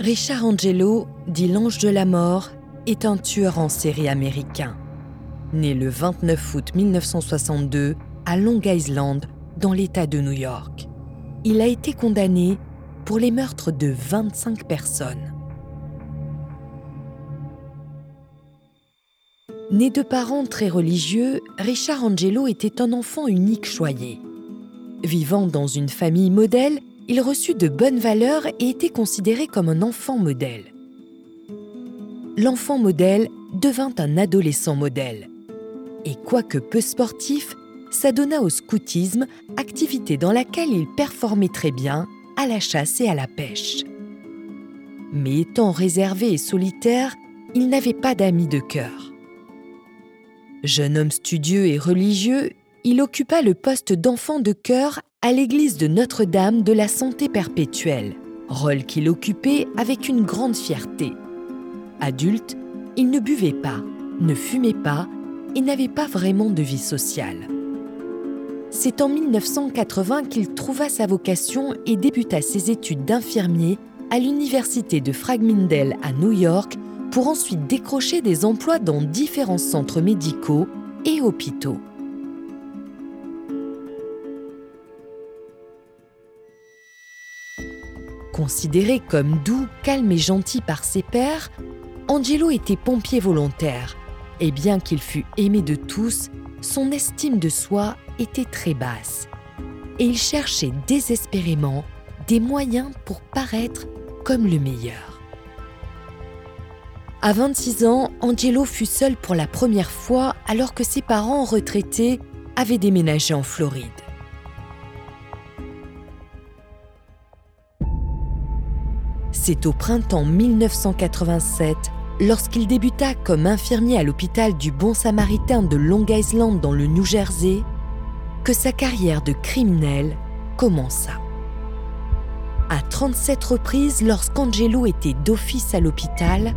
Richard Angelo, dit l'ange de la mort, est un tueur en série américain. Né le 29 août 1962 à Long Island, dans l'État de New York. Il a été condamné pour les meurtres de 25 personnes. Né de parents très religieux, Richard Angelo était un enfant unique choyé. Vivant dans une famille modèle, il reçut de bonnes valeurs et était considéré comme un enfant modèle. L'enfant modèle devint un adolescent modèle. Et quoique peu sportif, s'adonna au scoutisme, activité dans laquelle il performait très bien à la chasse et à la pêche. Mais étant réservé et solitaire, il n'avait pas d'amis de cœur. Jeune homme studieux et religieux, il occupa le poste d'enfant de chœur à l'église de Notre-Dame de la Santé Perpétuelle, rôle qu'il occupait avec une grande fierté. Adulte, il ne buvait pas, ne fumait pas et n'avait pas vraiment de vie sociale. C'est en 1980 qu'il trouva sa vocation et débuta ses études d'infirmier à l'université de Fragmindale à New York pour ensuite décrocher des emplois dans différents centres médicaux et hôpitaux. Considéré comme doux, calme et gentil par ses pairs, Angelo était pompier volontaire, et bien qu'il fût aimé de tous, son estime de soi était très basse. Et il cherchait désespérément des moyens pour paraître comme le meilleur. À 26 ans, Angelo fut seul pour la première fois alors que ses parents retraités avaient déménagé en Floride. C'est au printemps 1987, lorsqu'il débuta comme infirmier à l'hôpital du Bon Samaritain de Long Island dans le New Jersey, que sa carrière de criminel commença. À 37 reprises, lorsqu'Angelo était d'office à l'hôpital,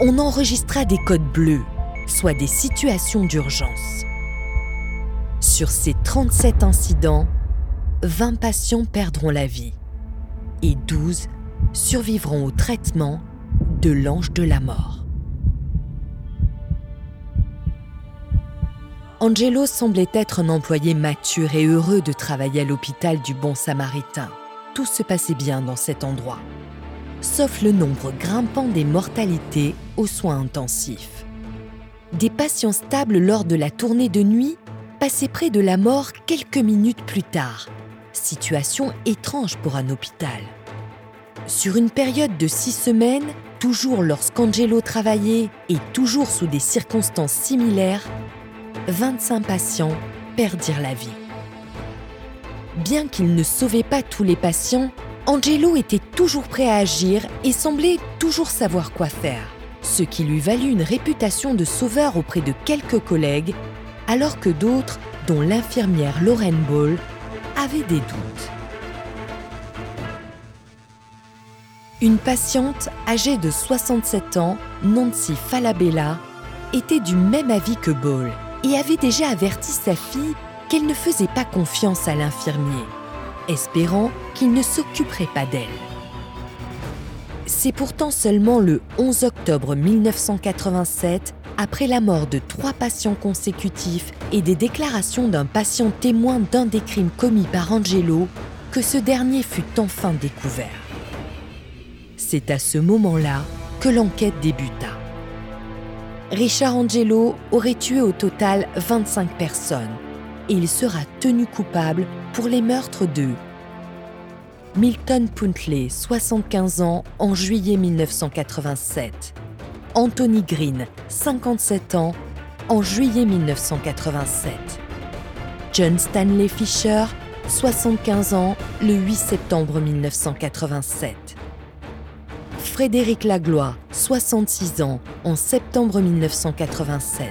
on enregistra des codes bleus, soit des situations d'urgence. Sur ces 37 incidents, 20 patients perdront la vie et 12 survivront au traitement de l'ange de la mort. Angelo semblait être un employé mature et heureux de travailler à l'hôpital du Bon Samaritain. Tout se passait bien dans cet endroit, sauf le nombre grimpant des mortalités aux soins intensifs. Des patients stables lors de la tournée de nuit passaient près de la mort quelques minutes plus tard. Situation étrange pour un hôpital. Sur une période de six semaines, toujours lorsqu'Angelo travaillait et toujours sous des circonstances similaires, 25 patients perdirent la vie. Bien qu'il ne sauvait pas tous les patients, Angelo était toujours prêt à agir et semblait toujours savoir quoi faire, ce qui lui valut une réputation de sauveur auprès de quelques collègues, alors que d'autres, dont l'infirmière Lauren Ball, avaient des doutes. Une patiente âgée de 67 ans, Nancy Falabella, était du même avis que Ball et avait déjà averti sa fille qu'elle ne faisait pas confiance à l'infirmier, espérant qu'il ne s'occuperait pas d'elle. C'est pourtant seulement le 11 octobre 1987, après la mort de trois patients consécutifs et des déclarations d'un patient témoin d'un des crimes commis par Angelo, que ce dernier fut enfin découvert. C'est à ce moment-là que l'enquête débuta. Richard Angelo aurait tué au total 25 personnes et il sera tenu coupable pour les meurtres de Milton Puntley, 75 ans, en juillet 1987. Anthony Green, 57 ans, en juillet 1987. John Stanley Fisher, 75 ans, le 8 septembre 1987. Frédéric Laglois, 66 ans, en septembre 1987.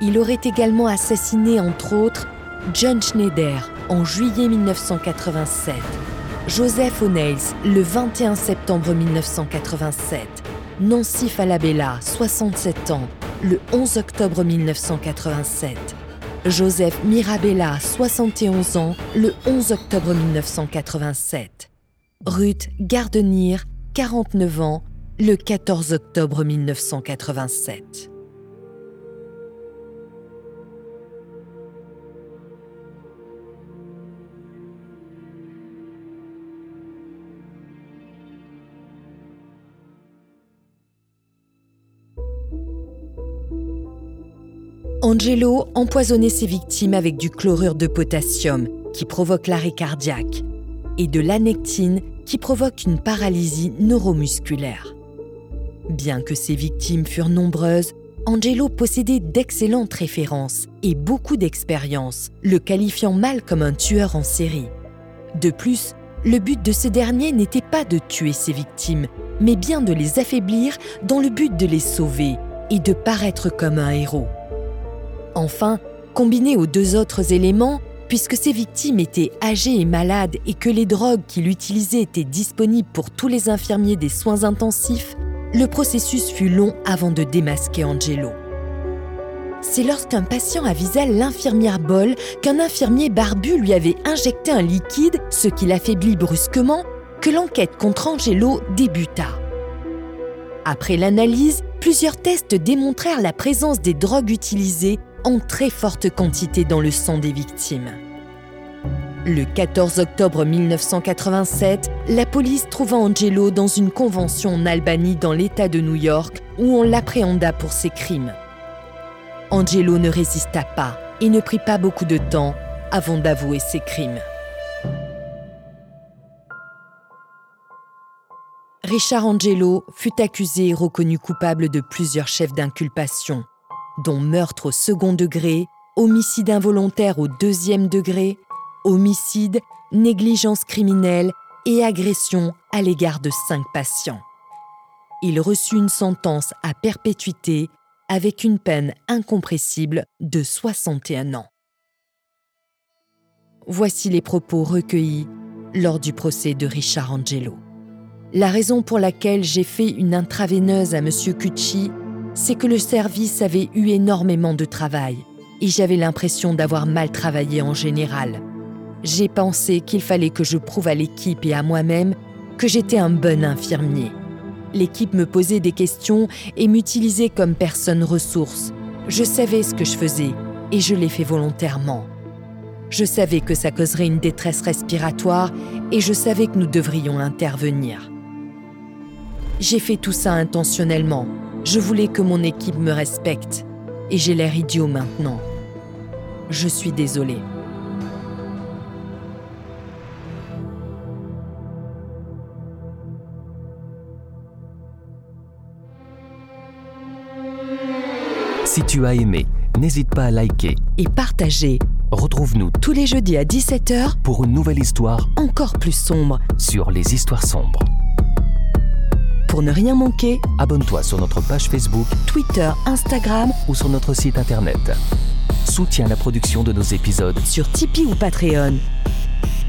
Il aurait également assassiné, entre autres, John Schneider en juillet 1987, Joseph O'Neills le 21 septembre 1987, Nancy Falabella, 67 ans, le 11 octobre 1987, Joseph Mirabella, 71 ans, le 11 octobre 1987, Ruth Gardenier, 49 ans, le 14 octobre 1987. Angelo empoisonnait ses victimes avec du chlorure de potassium qui provoque l'arrêt cardiaque et de l'anectine qui provoque une paralysie neuromusculaire. Bien que ses victimes furent nombreuses, Angelo possédait d'excellentes références et beaucoup d'expérience, le qualifiant mal comme un tueur en série. De plus, le but de ce dernier n'était pas de tuer ses victimes, mais bien de les affaiblir dans le but de les sauver et de paraître comme un héros. Enfin, combiné aux deux autres éléments, puisque ses victimes étaient âgées et malades et que les drogues qu'il utilisait étaient disponibles pour tous les infirmiers des soins intensifs, le processus fut long avant de démasquer Angelo. C'est lorsqu'un patient avisa l'infirmière Boll qu'un infirmier barbu lui avait injecté un liquide, ce qui l'affaiblit brusquement, que l'enquête contre Angelo débuta. Après l'analyse, plusieurs tests démontrèrent la présence des drogues utilisées en très forte quantité dans le sang des victimes. Le 14 octobre 1987, la police trouva Angelo dans une convention en Albanie dans l'État de New York où on l'appréhenda pour ses crimes. Angelo ne résista pas et ne prit pas beaucoup de temps avant d'avouer ses crimes. Richard Angelo fut accusé et reconnu coupable de plusieurs chefs d'inculpation, dont meurtre au second degré, homicide involontaire au deuxième degré, homicide, négligence criminelle et agression à l'égard de cinq patients. Il reçut une sentence à perpétuité avec une peine incompressible de 61 ans. Voici les propos recueillis lors du procès de Richard Angelo. La raison pour laquelle j'ai fait une intraveineuse à M. Cucci c'est que le service avait eu énormément de travail et j'avais l'impression d'avoir mal travaillé en général. J'ai pensé qu'il fallait que je prouve à l'équipe et à moi-même que j'étais un bon infirmier. L'équipe me posait des questions et m'utilisait comme personne ressource. Je savais ce que je faisais et je l'ai fait volontairement. Je savais que ça causerait une détresse respiratoire et je savais que nous devrions intervenir. J'ai fait tout ça intentionnellement je voulais que mon équipe me respecte et j'ai l'air idiot maintenant. Je suis désolé. Si tu as aimé, n'hésite pas à liker et partager. Retrouve-nous tous les jeudis à 17h pour une nouvelle histoire encore plus sombre sur les histoires sombres. Pour ne rien manquer, abonne-toi sur notre page Facebook, Twitter, Instagram ou sur notre site internet. Soutiens la production de nos épisodes sur Tipeee ou Patreon.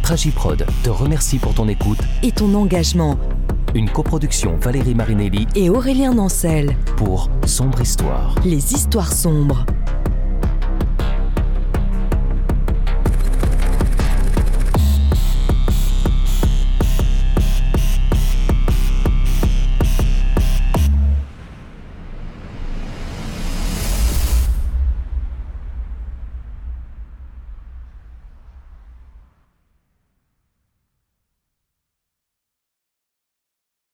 Tragiprod te remercie pour ton écoute et ton engagement. Une coproduction Valérie Marinelli et Aurélien Nancel pour Sombre Histoire. Les histoires sombres.